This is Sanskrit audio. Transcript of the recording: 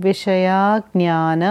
विषयाज्ञान